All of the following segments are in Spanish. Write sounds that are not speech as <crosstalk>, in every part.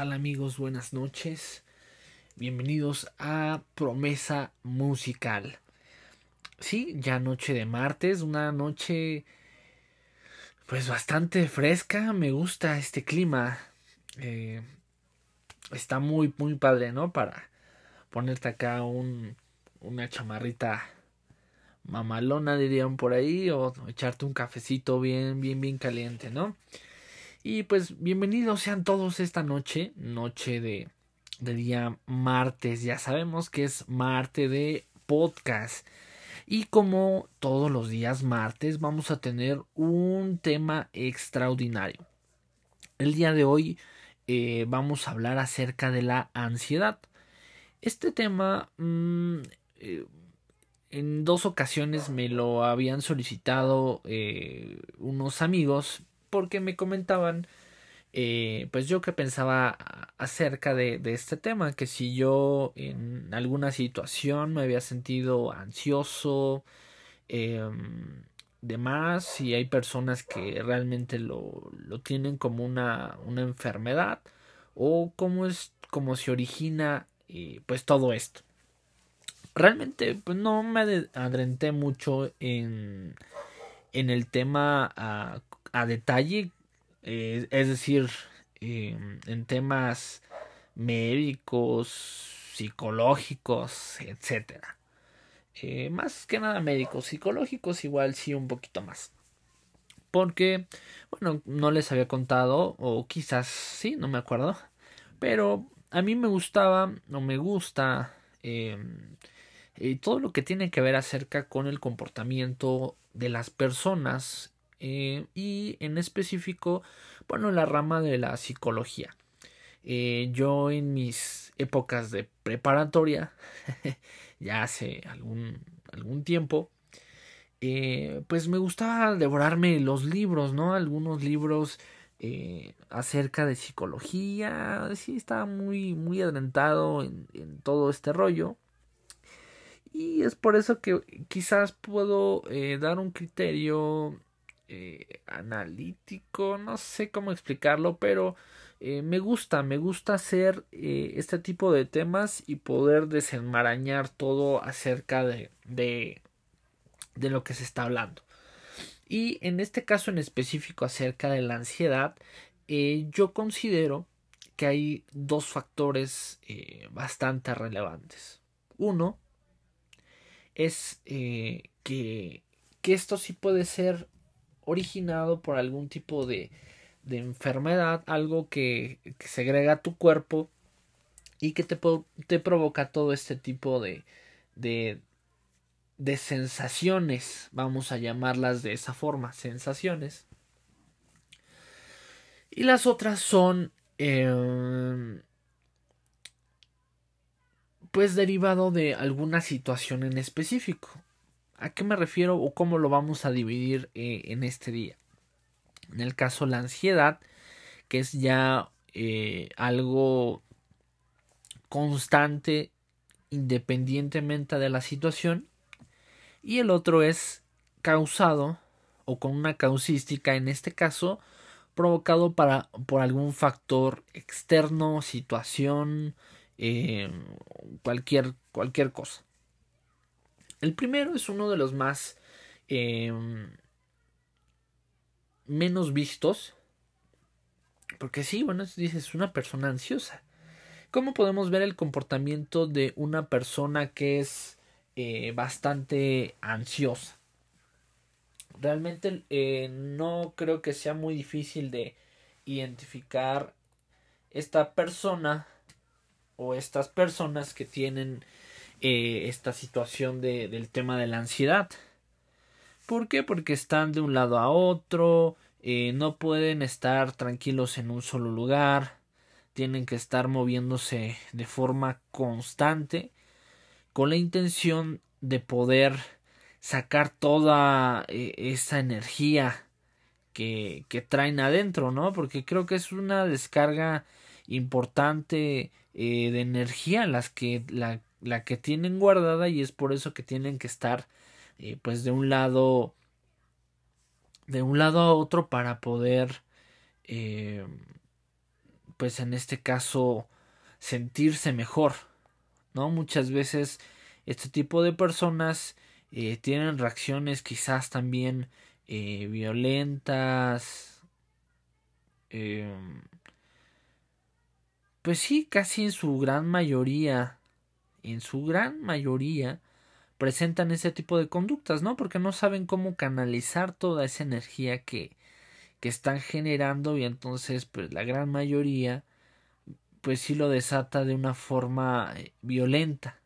tal amigos? Buenas noches. Bienvenidos a Promesa Musical. Sí, ya noche de martes, una noche pues bastante fresca. Me gusta este clima. Eh, está muy, muy padre, ¿no? Para ponerte acá un, una chamarrita mamalona, dirían por ahí, o echarte un cafecito bien, bien, bien caliente, ¿no? Y pues bienvenidos sean todos esta noche, noche de, de día martes. Ya sabemos que es martes de podcast. Y como todos los días martes vamos a tener un tema extraordinario. El día de hoy eh, vamos a hablar acerca de la ansiedad. Este tema mmm, eh, en dos ocasiones me lo habían solicitado eh, unos amigos porque me comentaban eh, pues yo que pensaba acerca de, este tema, que si yo en alguna situación me había sentido ansioso, eh, demás, si hay personas que realmente lo, lo tienen como una, una, enfermedad, o cómo es como se origina eh, pues todo esto. Realmente pues no me adrenté mucho en, en el tema a, a detalle, eh, es decir, eh, en temas médicos, psicológicos, etcétera. Eh, más que nada médicos, psicológicos igual sí un poquito más. Porque, bueno, no les había contado, o quizás sí, no me acuerdo. Pero a mí me gustaba, o me gusta, eh, todo lo que tiene que ver acerca con el comportamiento de las personas eh, y en específico, bueno, la rama de la psicología. Eh, yo en mis épocas de preparatoria, <laughs> ya hace algún, algún tiempo, eh, pues me gustaba devorarme los libros, ¿no? Algunos libros acerca de psicología, sí, estaba muy, muy adelantado en, en, todo este rollo. Y es por eso que quizás puedo dar un criterio eh, analítico, no sé cómo explicarlo, pero eh, me gusta, me gusta hacer eh, este tipo de temas y poder desenmarañar todo acerca de, de, de lo que se está hablando. Y en este caso en específico acerca de la ansiedad, yo considero que hay dos factores bastante relevantes. Uno es que, que esto sí puede ser originado por algún tipo de, de enfermedad, algo que, que, segrega tu cuerpo y que te, te provoca todo este tipo de, de, de, sensaciones, vamos a llamarlas de esa forma, sensaciones. Y las otras son, eh, pues derivado de alguna situación en específico. ¿A qué me refiero o cómo lo vamos a dividir eh, en este día? En el caso la ansiedad, que es ya eh, algo constante independientemente de la situación. Y el otro es causado o con una causística, en este caso, provocado para, por algún factor externo, situación, eh, cualquier, cualquier cosa. El primero es uno de los más eh, menos vistos. Porque sí, bueno, dices, una persona ansiosa. ¿Cómo podemos ver el comportamiento de una persona que es eh, bastante ansiosa? Realmente eh, no creo que sea muy difícil de identificar esta persona o estas personas que tienen eh, esta situación de, del tema de la ansiedad. ¿Por qué? Porque están de un lado a otro, eh, no pueden estar tranquilos en un solo lugar, tienen que estar moviéndose de forma constante con la intención de poder sacar toda eh, esa energía que, traen adentro, ¿no? Porque creo que es una descarga importante de energía las que la, la, que tienen guardada y es por eso que tienen que estar eh, pues de un lado de un lado a otro para poder eh, pues en este caso sentirse mejor, ¿no? Muchas veces este tipo de personas eh, tienen reacciones quizás también violentas, em, pues sí, casi en su gran mayoría, en su gran mayoría, presentan ese tipo de conductas, ¿no? Porque no saben cómo canalizar toda esa energía que, que están generando y entonces pues la gran mayoría pues sí lo desata de una forma eh, violenta.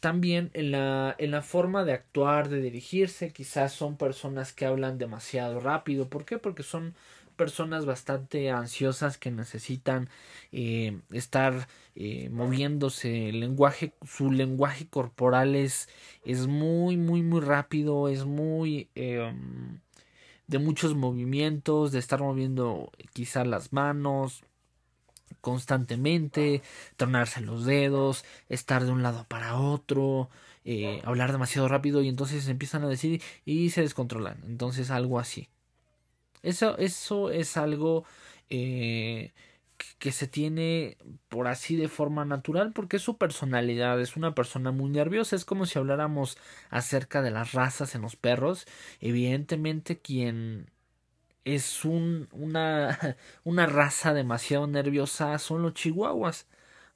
También en la, en la forma de actuar, de dirigirse, quizás son personas que hablan demasiado rápido. ¿Por qué? Porque son personas bastante ansiosas que necesitan eh, estar eh, moviéndose. El lenguaje su lenguaje corporal es, es muy muy muy rápido es muy em, de muchos movimientos de estar moviendo quizá las manos constantemente tronarse los dedos estar de un lado para otro eh, hablar demasiado rápido y entonces empiezan a decir y se descontrolan. Entonces algo así eso, eso es algo eh, que se tiene por así de forma natural porque es su personalidad, es una persona muy nerviosa, es como si habláramos acerca de las razas en los perros, evidentemente quien es un, una, <laughs> una raza demasiado nerviosa son los chihuahuas,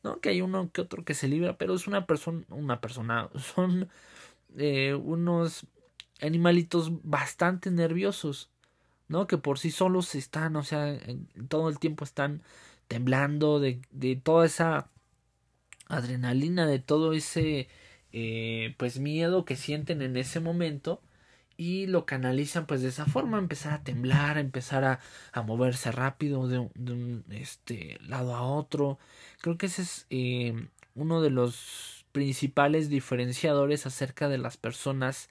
¿no? Que hay uno que otro que se libra, pero es una persona, una persona, <laughs> son eh, unos animalitos bastante nerviosos. ¿No? Que por sí solos están, o sea, todo el tiempo están temblando de, de toda esa adrenalina, de todo ese eh, pues miedo que sienten en ese momento y lo canalizan pues de esa forma, empezar a temblar, empezar a, a moverse rápido de, un este, lado a otro. Creo que ese es eh, uno de los principales diferenciadores acerca de las personas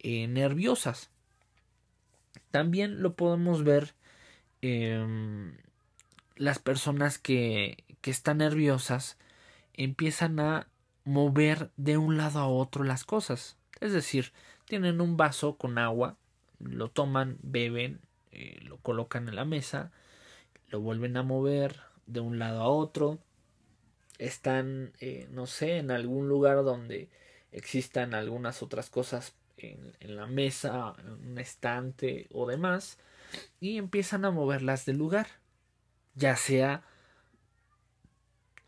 eh, nerviosas. También lo podemos ver eh, las personas que, que están nerviosas empiezan a mover de un lado a otro las cosas. Es decir, tienen un vaso con agua, lo toman, beben, eh, lo colocan en la mesa, lo vuelven a mover de un lado a otro. Están, eh, no sé, en algún lugar donde existan algunas otras cosas en, la mesa, en un estante o demás, y empiezan a moverlas del lugar, ya sea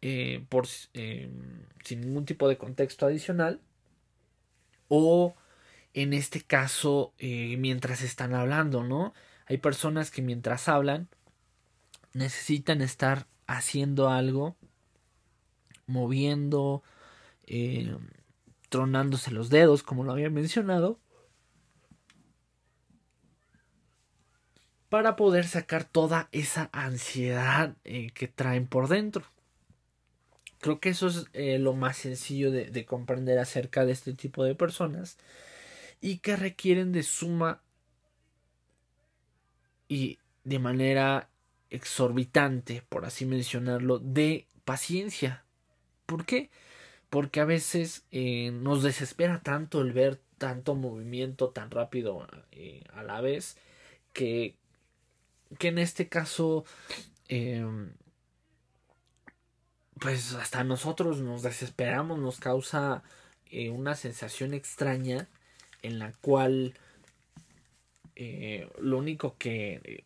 eh, por, eh, sin ningún tipo de contexto adicional o en este caso eh, mientras están hablando, ¿no? Hay personas que mientras hablan necesitan estar haciendo algo, moviendo, tronándose los dedos, como lo había mencionado, para poder sacar toda esa ansiedad eh, que traen por dentro. Creo que eso es eh, lo más sencillo de, de comprender acerca de este tipo de personas y que requieren de suma y de manera exorbitante, por así mencionarlo, de paciencia. ¿Por qué? Porque a veces eh, nos desespera tanto el ver tanto movimiento tan rápido eh, a la vez que, que en este caso em, pues hasta nosotros nos desesperamos, nos causa eh, una sensación extraña en la cual lo único que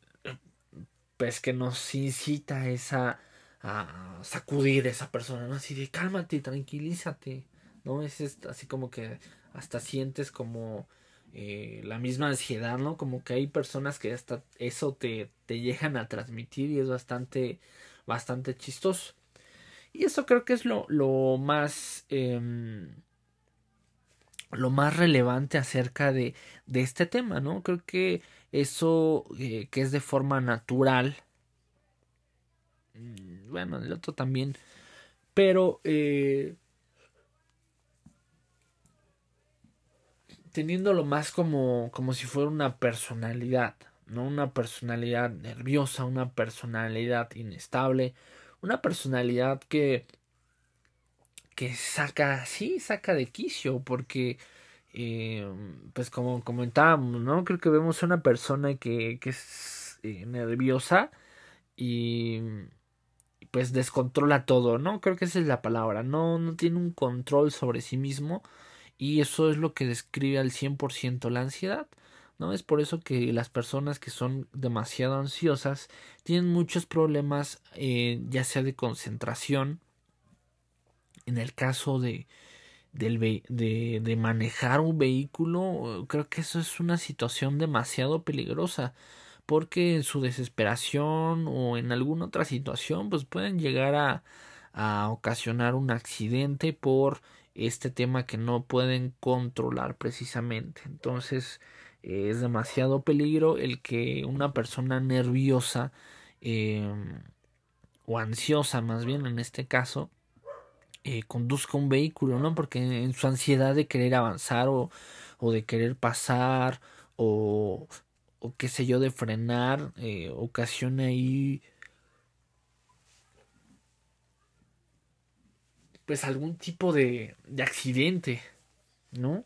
pues que nos incita esa a sacudir a esa persona, ¿no? Así de cálmate, tranquilízate, ¿no? Es así como que hasta sientes como eh, la misma ansiedad, ¿no? Como que hay personas que hasta eso te, te llegan a transmitir y es bastante, bastante chistoso. Y eso creo que es lo, lo más... Em, lo más relevante acerca de, de este tema, ¿no? Creo que eso eh, que es de forma natural, bueno, el otro también. Pero eh, teniéndolo más como, como si fuera una personalidad, ¿no? Una personalidad nerviosa, una personalidad inestable, una personalidad que que saca, sí, saca de quicio, porque eh, pues como comentábamos, ¿no? Creo que vemos una persona que, que es eh, nerviosa y pues descontrola todo, ¿no? Creo que esa es la palabra, no, no tiene un control sobre sí mismo y eso es lo que describe al 100% la ansiedad. ¿no? Es por eso que las personas que son demasiado ansiosas tienen muchos problemas, eh, ya sea de concentración, en el caso de, de, de manejar un vehículo, creo que eso es una situación demasiado peligrosa, porque en su desesperación o en alguna otra situación, pues pueden llegar a, a ocasionar un accidente por este tema que no pueden controlar precisamente. Entonces, es demasiado peligro el que una persona nerviosa em, o ansiosa más bien en este caso eh, conduzca un vehículo, ¿no? Porque en su ansiedad de querer avanzar o, o de querer pasar o, o qué sé yo de frenar eh, ocasiona ahí pues algún tipo de, de accidente, ¿no?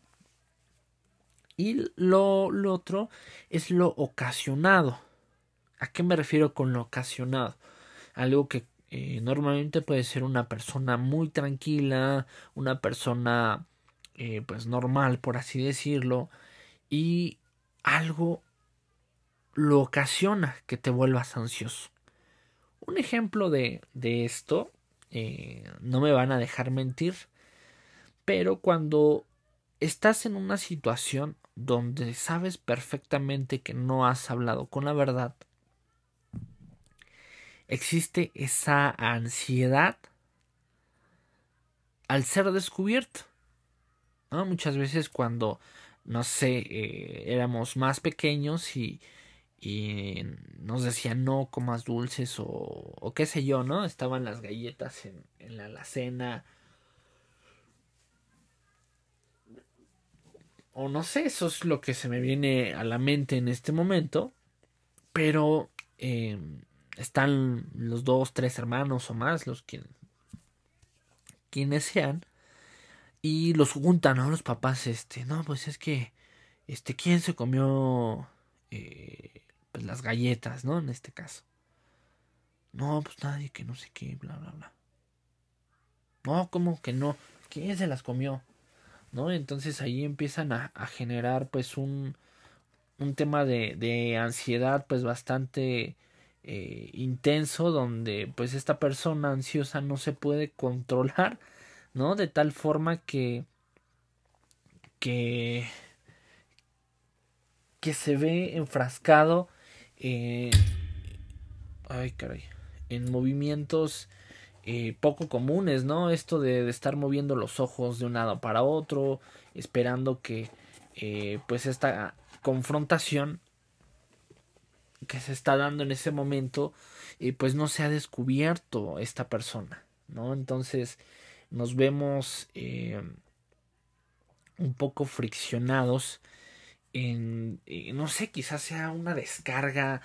Y lo, lo, otro es lo ocasionado. ¿A qué me refiero con lo ocasionado? Algo que eh, normalmente puede ser una persona muy tranquila, una persona eh, pues normal, por así decirlo, y algo lo ocasiona que te vuelvas ansioso. Un ejemplo de, de esto, eh, no me van a dejar mentir, pero cuando estás en una situación donde sabes perfectamente que no has hablado con la verdad, existe esa ansiedad al ser descubierto. Muchas veces cuando, no sé, eh, éramos más pequeños y, y, nos decían no comas dulces o, qué sé yo, ¿no? Estaban las galletas en, la alacena o no sé, eso es lo que se me viene a la mente en este momento, pero eh, están los dos, tres hermanos o más, los quien, quienes sean, y los juntan, ¿no? Los papás, este, no, pues es que, este, ¿quién se comió, eh, pues las galletas, ¿no? En este caso. No, pues nadie, que no sé qué, bla, bla, bla. No, ¿cómo que no? ¿Quién se las comió? ¿no? Entonces ahí empiezan a, generar pues un, un tema de, de, ansiedad pues bastante eh, intenso donde pues esta persona ansiosa no se puede controlar, ¿no? De tal forma que que que se ve enfrascado en ay caray en movimientos eh, poco comunes, ¿no? Esto de, estar moviendo los ojos de un lado para otro, esperando que eh, pues esta confrontación que se está dando en ese momento, eh, pues no se ha descubierto esta persona, ¿no? Entonces nos vemos un poco friccionados en, no sé, quizás sea una descarga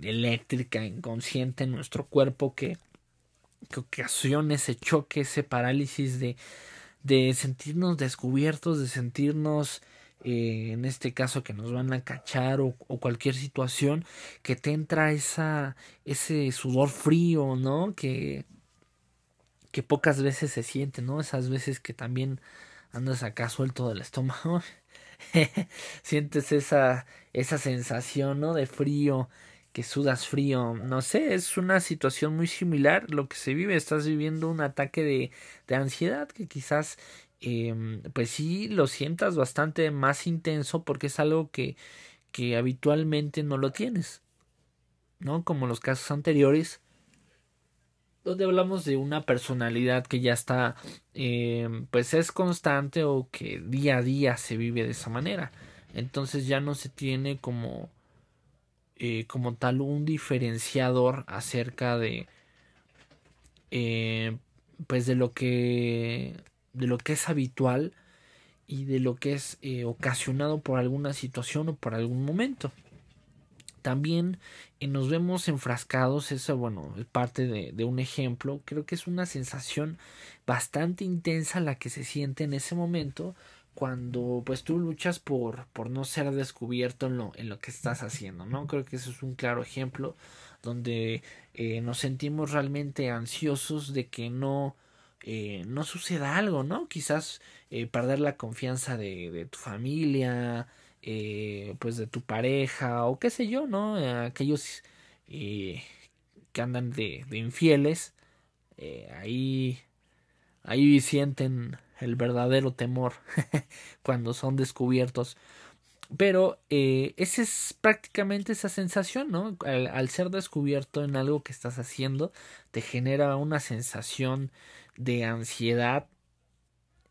eléctrica inconsciente en nuestro cuerpo que, que ocasiona ese choque, ese parálisis de, de sentirnos descubiertos, de sentirnos eh, en este caso que nos van a cachar o, o, cualquier situación que te entra esa ese sudor frío no que que pocas veces se siente no esas veces que también andas acá suelto del estómago <laughs> sientes esa esa sensación no de frío que sudas frío, no sé, es una situación muy similar lo que se vive, estás viviendo un ataque de, de ansiedad que quizás eh, pues sí lo sientas bastante más intenso porque es algo que, que habitualmente no lo tienes, ¿no? Como los casos anteriores, donde hablamos de una personalidad que ya está, eh, pues es constante o que día a día se vive de esa manera. Entonces ya no se tiene como eh, como tal un diferenciador acerca de eh, pues de lo que de lo que es habitual y de lo que es eh, ocasionado por alguna situación o por algún momento también nos vemos enfrascados, eso bueno, es parte de, de, un ejemplo, creo que es una sensación bastante intensa la que se siente en ese momento cuando pues tú luchas por, por no ser descubierto en lo, en lo que estás haciendo, ¿no? Creo que eso es un claro ejemplo donde eh, nos sentimos realmente ansiosos de que no, eh, no suceda algo, ¿no? Quizás eh, perder la confianza de, de tu familia, eh, pues de tu pareja o qué sé yo, ¿no? Aquellos eh, que andan de, de infieles, eh, ahí, ahí sienten el verdadero temor <laughs> cuando son descubiertos. Pero eh, esa es prácticamente esa sensación, ¿no? Al, ser descubierto en algo que estás haciendo, te genera una sensación de ansiedad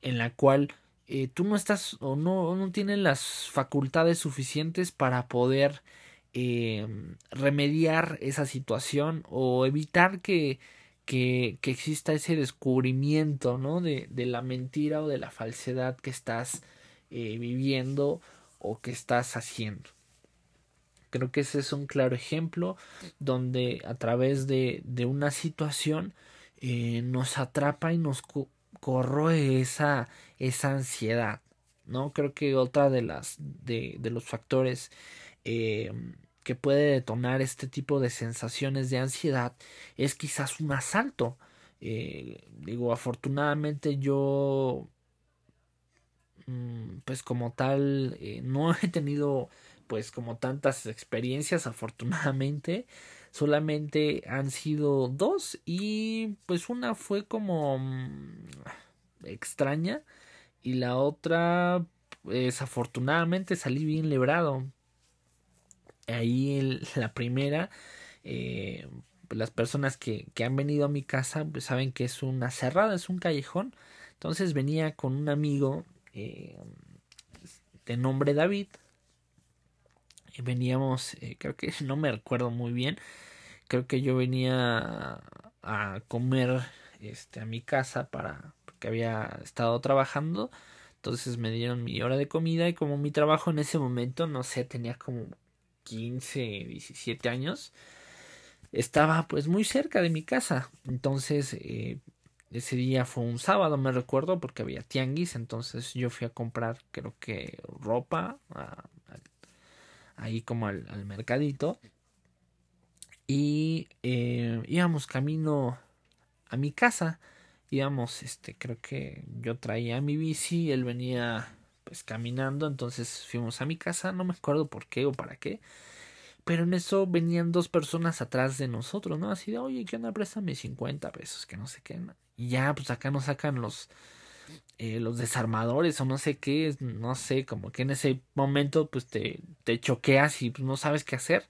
en la cual eh, tú no estás o no, no tienes las facultades suficientes para poder eh, remediar esa situación o evitar que, que, que exista ese descubrimiento, ¿no? De, de, la mentira o de la falsedad que estás eh, viviendo o que estás haciendo. Creo que ese es un claro ejemplo donde a través de, de una situación nos atrapa y nos corroe esa, esa ansiedad. ¿no? Creo que otra de las de, de los factores eh, que puede detonar este tipo de sensaciones de ansiedad es quizás un asalto. Eh, digo, afortunadamente yo mm, pues como tal eh, no he tenido pues como tantas experiencias afortunadamente solamente han sido dos y pues una fue como mmm, extraña y la otra desafortunadamente salí bien librado. Ahí la primera eh, las personas que, que, han venido a mi casa pues saben que es una cerrada es un callejón. Entonces venía con un amigo eh, de nombre David. Y veníamos eh, creo que <laughs> no me recuerdo muy bien creo que yo venía a comer este a mi casa para porque había estado trabajando. Entonces me dieron mi hora de comida y como mi trabajo en ese momento no sé tenía como 15 17 años estaba pues muy cerca de mi casa. Entonces eh, ese día fue un sábado me recuerdo porque había tianguis. Entonces yo fui a comprar creo que ropa a, ahí como al, al mercadito y eh, íbamos camino a mi casa íbamos este creo que yo traía mi bici él venía pues caminando entonces fuimos a mi casa no me acuerdo por qué o para qué pero en eso venían dos personas atrás de nosotros no así de oye qué onda préstame 50 pesos que no sé qué y ya pues acá nos sacan los eh, los desarmadores o no sé qué no sé como que en ese momento pues te, te choqueas y pues no sabes qué hacer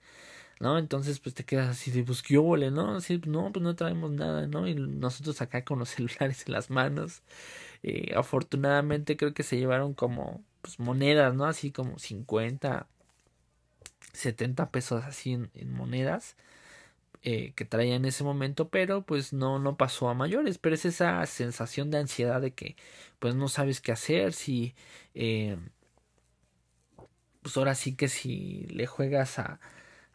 ¿no? Entonces, pues te quedas así de, pues, ¿qué no? Así, no, pues no traemos nada, ¿no? Y nosotros acá con los <laughs> celulares en las manos. Eh, afortunadamente creo que se llevaron como, pues, monedas, ¿no? Así como 50, 70 pesos así en, en monedas. Eh, que traía en ese momento, pero pues no, no pasó a mayores, pero es esa sensación de ansiedad de que pues no sabes qué hacer, si eh, pues ahora sí que si le juegas a,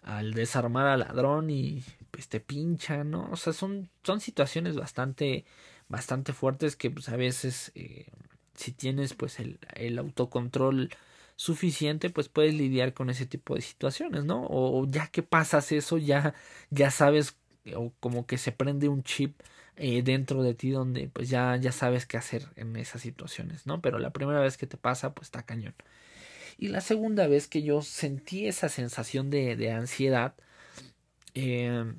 al desarmar al ladrón y pues te pincha, ¿no? O sea, son, son situaciones bastante, bastante fuertes que pues a veces eh, si tienes pues el, el, autocontrol suficiente pues puedes lidiar con ese tipo de situaciones, ¿no? O, ya que pasas eso ya, ya sabes o como que se prende un chip eh, dentro de ti donde pues ya, ya sabes qué hacer en esas situaciones, ¿no? Pero la primera vez que te pasa pues está cañón. Y la segunda vez que yo sentí esa sensación de, de ansiedad eh,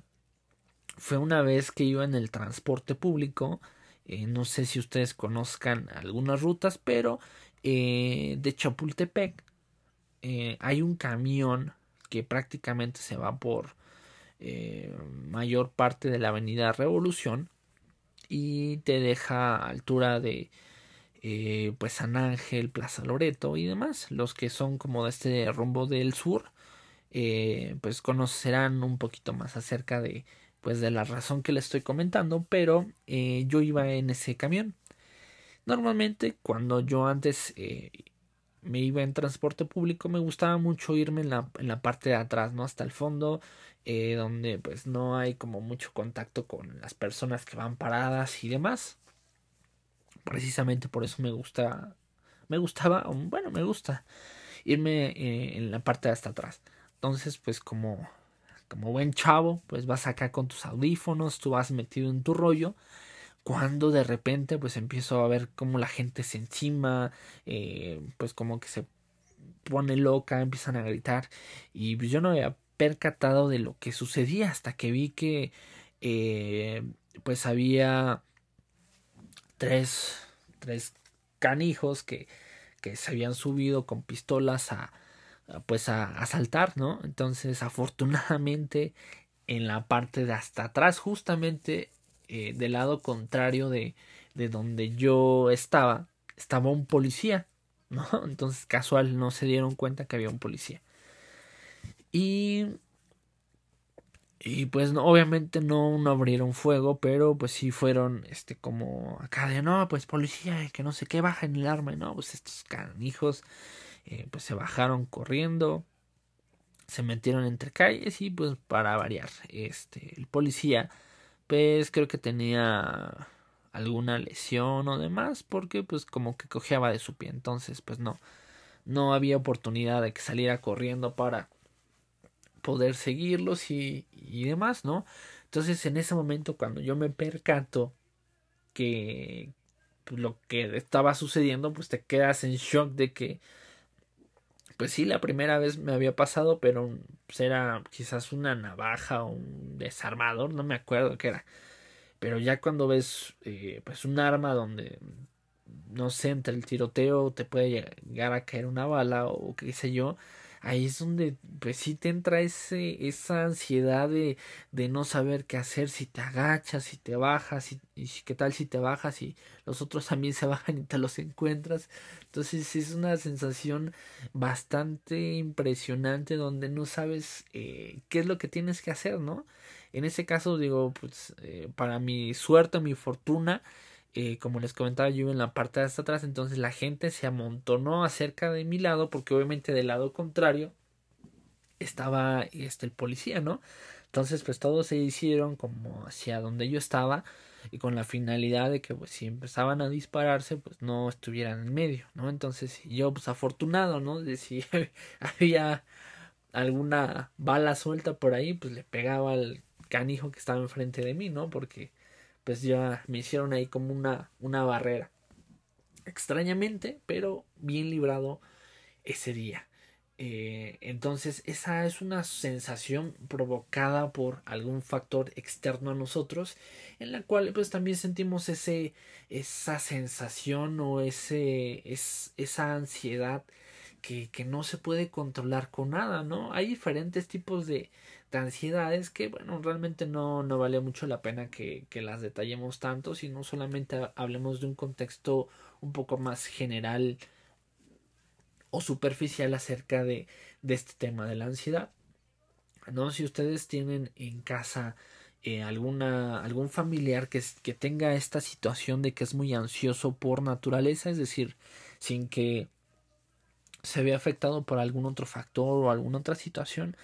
fue una vez que iba en el transporte público. Eh, no sé si ustedes conozcan algunas rutas, pero eh, de Chapultepec eh, hay un camión que prácticamente se va por mayor parte de la avenida Revolución y te deja a altura de eh, pues San Ángel, Plaza Loreto y demás. Los que son como de este rumbo del sur, eh, pues conocerán un poquito más acerca de pues de la razón que les estoy comentando, pero eh, yo iba en ese camión. Normalmente cuando yo antes me iba en transporte público me gustaba mucho irme en la, en la parte de atrás, ¿no? Hasta el fondo, donde pues no hay como mucho contacto con las personas que van paradas y demás precisamente por eso me gusta me gustaba, bueno, me gusta irme eh, en la parte de hasta atrás. Entonces, pues como, como buen chavo, pues vas acá con tus audífonos, tú vas metido en tu rollo. Cuando de repente, pues empiezo a ver cómo la gente se encima, eh, pues como que se pone loca, empiezan a gritar. Y yo no había percatado de lo que sucedía hasta que vi que, eh, pues había tres, tres canijos que, que se habían subido con pistolas a, pues a asaltar, ¿no? Entonces, afortunadamente, en la parte de hasta atrás, justamente eh, del lado contrario de, de donde yo estaba, estaba un policía, ¿no? <laughs> Entonces, casual, no se dieron cuenta que había un policía. Y y pues no, obviamente no, no abrieron fuego, pero pues sí fueron este como acá de no, pues policía, que no sé qué, bajen el arma, y no, pues estos canijos eh, pues se bajaron corriendo, se metieron entre calles y pues para variar, este, el policía pues creo que tenía alguna lesión o demás porque pues como que cojeaba de su pie, entonces pues no, no había oportunidad de que saliera corriendo para poder seguirlos y, y demás, ¿no? Entonces en ese momento cuando yo me percato que pues, lo que estaba sucediendo, pues te quedas en shock de que, pues sí, la primera vez me había pasado, pero pues, era quizás una navaja o un desarmador, no me acuerdo qué era. Pero ya cuando ves eh, pues un arma donde no sé, entre el tiroteo te puede llegar a caer una bala o qué sé yo, ahí es donde pues sí te entra ese, esa ansiedad de, de no saber qué hacer, si te agachas, si te bajas, y, qué tal si te bajas y los otros también se <laughs> bajan y te los encuentras. Entonces es una sensación bastante impresionante donde no sabes eh, qué es lo que tienes que hacer, ¿no? En ese caso digo, pues eh, para mi suerte, mi fortuna, eh, como les comentaba yo en la parte de hasta atrás, entonces la gente se amontonó acerca de mi lado, porque obviamente del lado contrario estaba este el policía, ¿no? Entonces, pues todos se hicieron como hacia donde yo estaba y con la finalidad de que pues si empezaban a dispararse, pues no estuvieran en medio, ¿no? Entonces, yo pues afortunado, ¿no? De si <laughs> había alguna bala suelta por ahí, pues le pegaba al canijo que estaba enfrente de mí, ¿no? Porque pues ya me hicieron ahí como una, una barrera. Extrañamente, pero bien librado ese día. Eh, entonces, esa es una sensación provocada por algún factor externo a nosotros, en la cual pues también sentimos ese, esa sensación o ese, es, esa ansiedad que, que no se puede controlar con nada, ¿no? Hay diferentes tipos de, ansiedades que, bueno, realmente no, no vale mucho la pena que, que las detallemos tanto, sino solamente hablemos de un contexto un poco más general o superficial acerca de, de este tema de la ansiedad. ¿no? Si ustedes tienen en casa eh, alguna, algún familiar que, que tenga esta situación de que es muy ansioso por naturaleza, es decir, sin que se vea afectado por algún otro factor o alguna otra situación,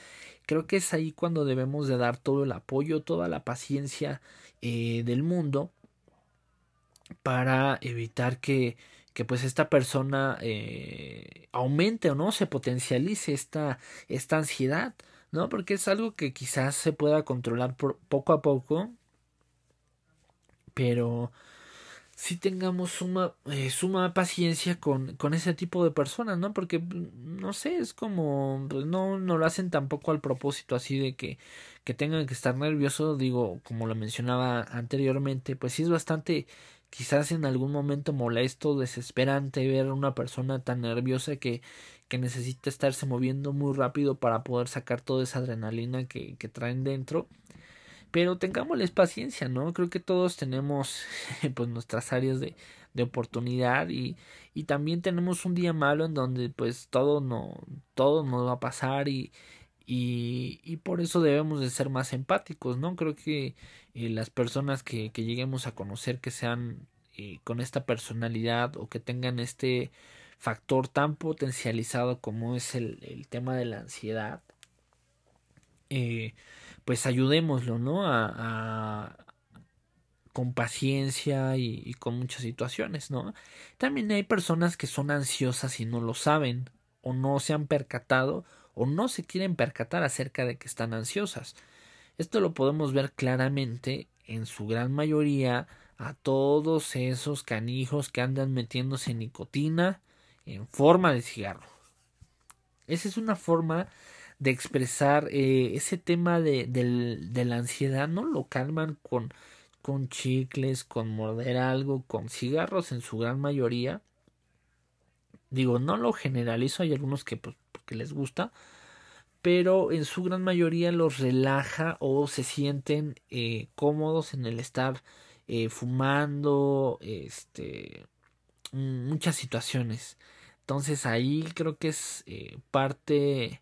creo que es ahí cuando debemos de dar todo el apoyo, toda la paciencia eh, del mundo para evitar que, que pues esta persona eh, aumente o no se potencialice esta, esta ansiedad, ¿no? Porque es algo que quizás se pueda controlar poco a poco, pero si tengamos suma, eh, suma paciencia con, con ese tipo de personas, ¿no? Porque, no sé, es como, pues no, no lo hacen tampoco al propósito así de que, que tengan que estar nerviosos, digo, como lo mencionaba anteriormente, pues sí es bastante, quizás en algún momento molesto, desesperante ver a una persona tan nerviosa que, que necesita estarse moviendo muy rápido para poder sacar toda esa adrenalina que, que traen dentro pero tengámosles paciencia, ¿no? Creo que todos tenemos <laughs> pues nuestras áreas de, de oportunidad y, y también tenemos un día malo en donde pues todo no todo nos va a pasar y, y, por eso debemos de ser más empáticos, ¿no? Creo que eh, las personas que, que lleguemos a conocer que sean eh, con esta personalidad o que tengan este factor tan potencializado como es el, el tema de la ansiedad, eh, pues ayudémoslo, ¿no? A, con paciencia y, con muchas situaciones, ¿no? También hay personas que son ansiosas y no lo saben, o no se han percatado, o no se quieren percatar acerca de que están ansiosas. Esto lo podemos ver claramente en su gran mayoría a todos esos canijos que andan metiéndose nicotina en forma de cigarro. Esa es una forma de expresar eh, ese tema de, de, la ansiedad, ¿no? Lo calman con, con chicles, con morder algo, con cigarros en su gran mayoría. Digo, no lo generalizo, hay algunos que pues, porque les gusta, pero en su gran mayoría los relaja o se sienten eh, cómodos en el estar eh, fumando, este, muchas situaciones. Entonces ahí creo que es parte,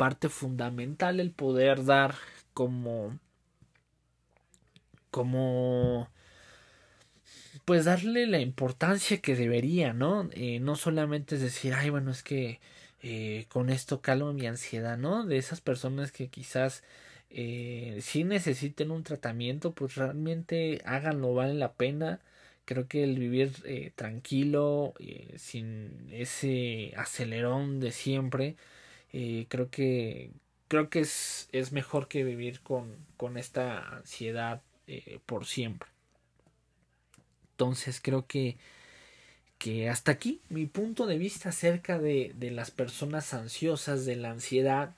parte fundamental el poder dar como, como, pues darle la importancia que debería, ¿no? no solamente es decir, ay, bueno, es que eh, con esto calmo mi ansiedad, ¿no? De esas personas que quizás eh, si necesiten un tratamiento, pues realmente háganlo, vale la pena. Creo que el vivir eh, tranquilo, eh, sin ese acelerón de siempre, creo que creo que es, es mejor que vivir con, con esta ansiedad por siempre. Entonces creo que que hasta aquí mi punto de vista acerca de, de las personas ansiosas, de la ansiedad.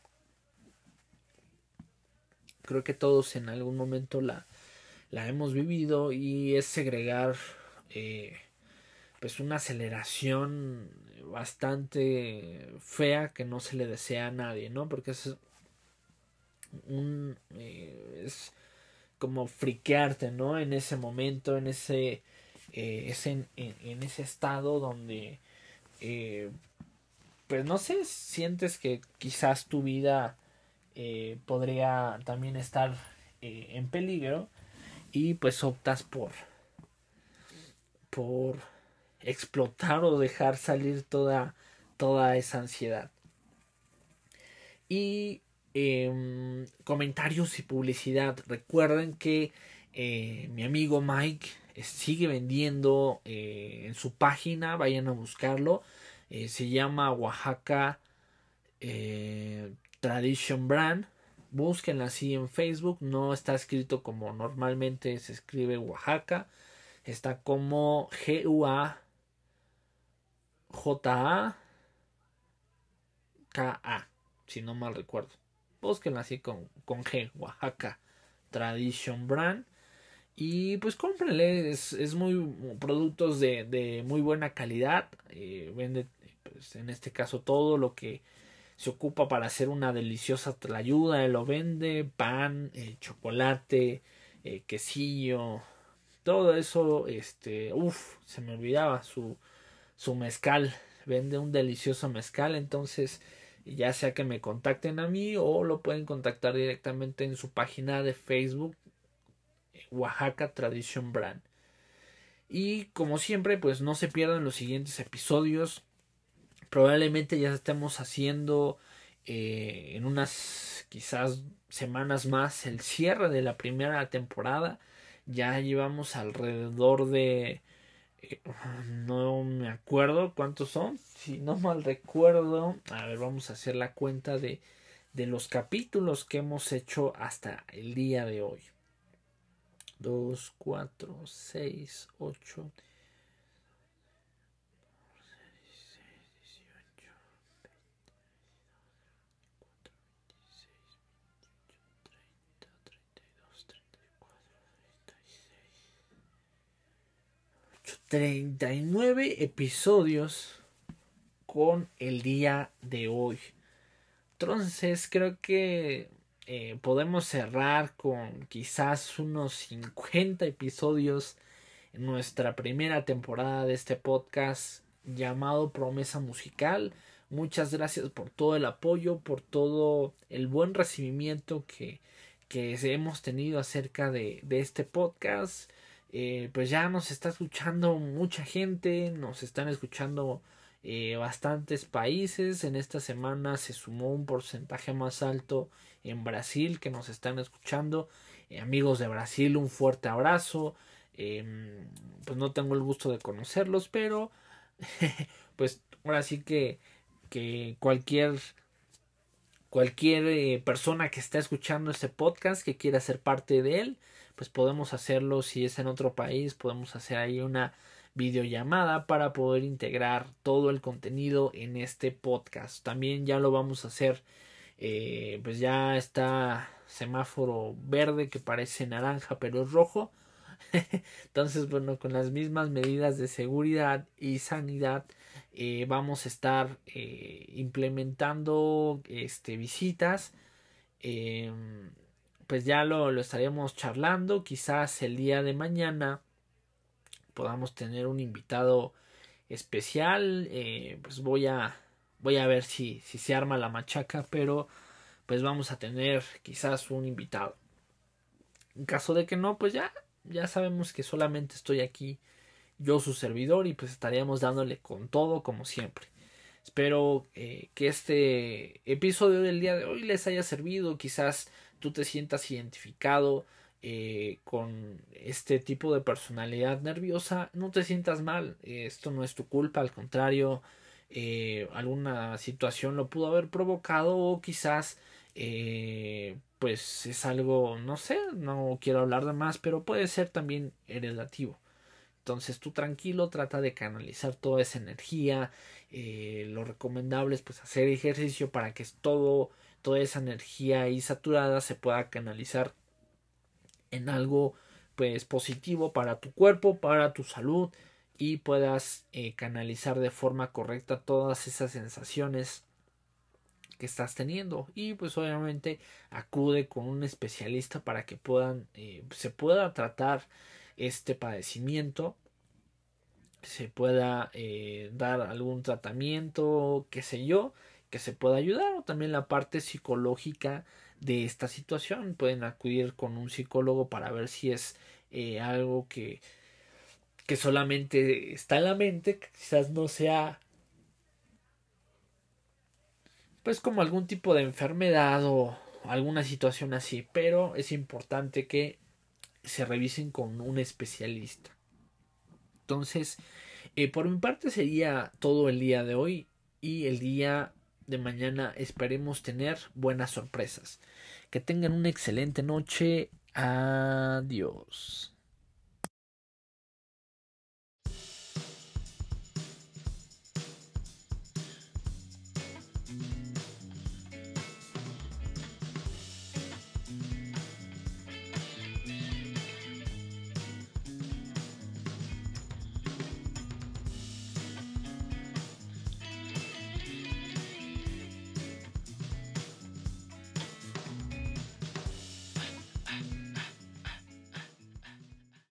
Creo que todos en algún momento la, la hemos vivido y es segregar eh, pues una aceleración bastante fea que no se le desea a nadie, ¿no? Porque es un eh, es como friquearte, ¿no? En ese momento, en ese eh, en, en, ese estado donde, eh, pues no sé, sientes que quizás tu vida podría también estar en peligro y pues optas por, por explotar o dejar salir toda, toda esa ansiedad. Y em, comentarios y publicidad. Recuerden que mi amigo Mike sigue vendiendo eh, en su página, vayan a buscarlo. Eh, se llama Oaxaca eh, Tradition Brand. Búsquenla así en Facebook. No está escrito como normalmente se escribe Oaxaca. Está como G-U-A J-A K-A. Si no mal recuerdo. Búsquenla así con, con G. Oaxaca Tradition Brand. Y pues cómprenle, es, es muy productos de, de muy buena calidad. Eh, vende, pues, en este caso, todo lo que se ocupa para hacer una deliciosa tlayuda. Él lo vende, pan, eh, chocolate, eh, quesillo, todo eso. Este, uff, se me olvidaba su, su mezcal. Vende un delicioso mezcal, entonces ya sea que me contacten a mí o lo pueden contactar directamente en su página de Facebook Oaxaca Tradition Brand. Y como siempre, pues no se pierdan los siguientes episodios. Probablemente ya estemos haciendo eh, en unas quizás semanas más el cierre de la primera temporada. Ya llevamos alrededor de... Eh, no me acuerdo cuántos son. Si no mal recuerdo. A ver, vamos a hacer la cuenta de, de los capítulos que hemos hecho hasta el día de hoy. 2, 4, 6, 8, 39 episodios con el día de hoy. Entonces creo que eh, podemos cerrar con quizás unos 50 episodios en nuestra primera temporada de este podcast llamado Promesa Musical. Muchas gracias por todo el apoyo, por todo el buen recibimiento que, que hemos tenido acerca de, de este podcast. Eh, pues ya nos está escuchando mucha gente, nos están escuchando eh, bastantes países. En esta semana se sumó un porcentaje más alto en Brasil que nos están escuchando. Eh, amigos de Brasil, un fuerte abrazo. Em, pues no tengo el gusto de conocerlos, pero <laughs> pues ahora sí que, que cualquier cualquier eh, persona que está escuchando este podcast que quiera ser parte de él, pues podemos hacerlo si es en otro país, podemos hacer ahí una videollamada para poder integrar todo el contenido en este podcast. También ya lo vamos a hacer, eh, pues ya está semáforo verde que parece naranja pero es rojo. <laughs> Entonces, bueno, con las mismas medidas de seguridad y sanidad, eh, vamos a estar eh, implementando este, visitas. Em, pues ya lo, lo estaremos charlando. Quizás el día de mañana podamos tener un invitado especial. Eh, pues voy a, voy a ver si, si se arma la machaca, pero pues vamos a tener quizás un invitado. En caso de que no, pues ya, ya sabemos que solamente estoy aquí yo su servidor y pues estaríamos dándole con todo como siempre. Espero eh, que este episodio del día de hoy les haya servido, quizás tú te sientas identificado eh, con este tipo de personalidad nerviosa, no te sientas mal, esto no es tu culpa, al contrario, eh, alguna situación lo pudo haber provocado o quizás pues es algo, no sé, no quiero hablar de más, pero puede ser también heredativo. Entonces tú tranquilo, trata de canalizar toda esa energía. Eh, lo recomendable es pues hacer ejercicio para que todo, toda esa energía ahí saturada se pueda canalizar en algo pues positivo para tu cuerpo, para tu salud y puedas eh, canalizar de forma correcta todas esas sensaciones que estás teniendo. Y pues obviamente acude con un especialista para que puedan eh, se pueda tratar este padecimiento se pueda eh, dar algún tratamiento, qué sé yo, que se pueda ayudar o también la parte psicológica de esta situación. Pueden acudir con un psicólogo para ver si es eh, algo que, que solamente está en la mente, que quizás no sea pues como algún tipo de enfermedad o alguna situación así, pero es importante que se revisen con un especialista. Entonces, eh, por mi parte sería todo el día de hoy y el día de mañana esperemos tener buenas sorpresas. Que tengan una excelente noche. Adiós.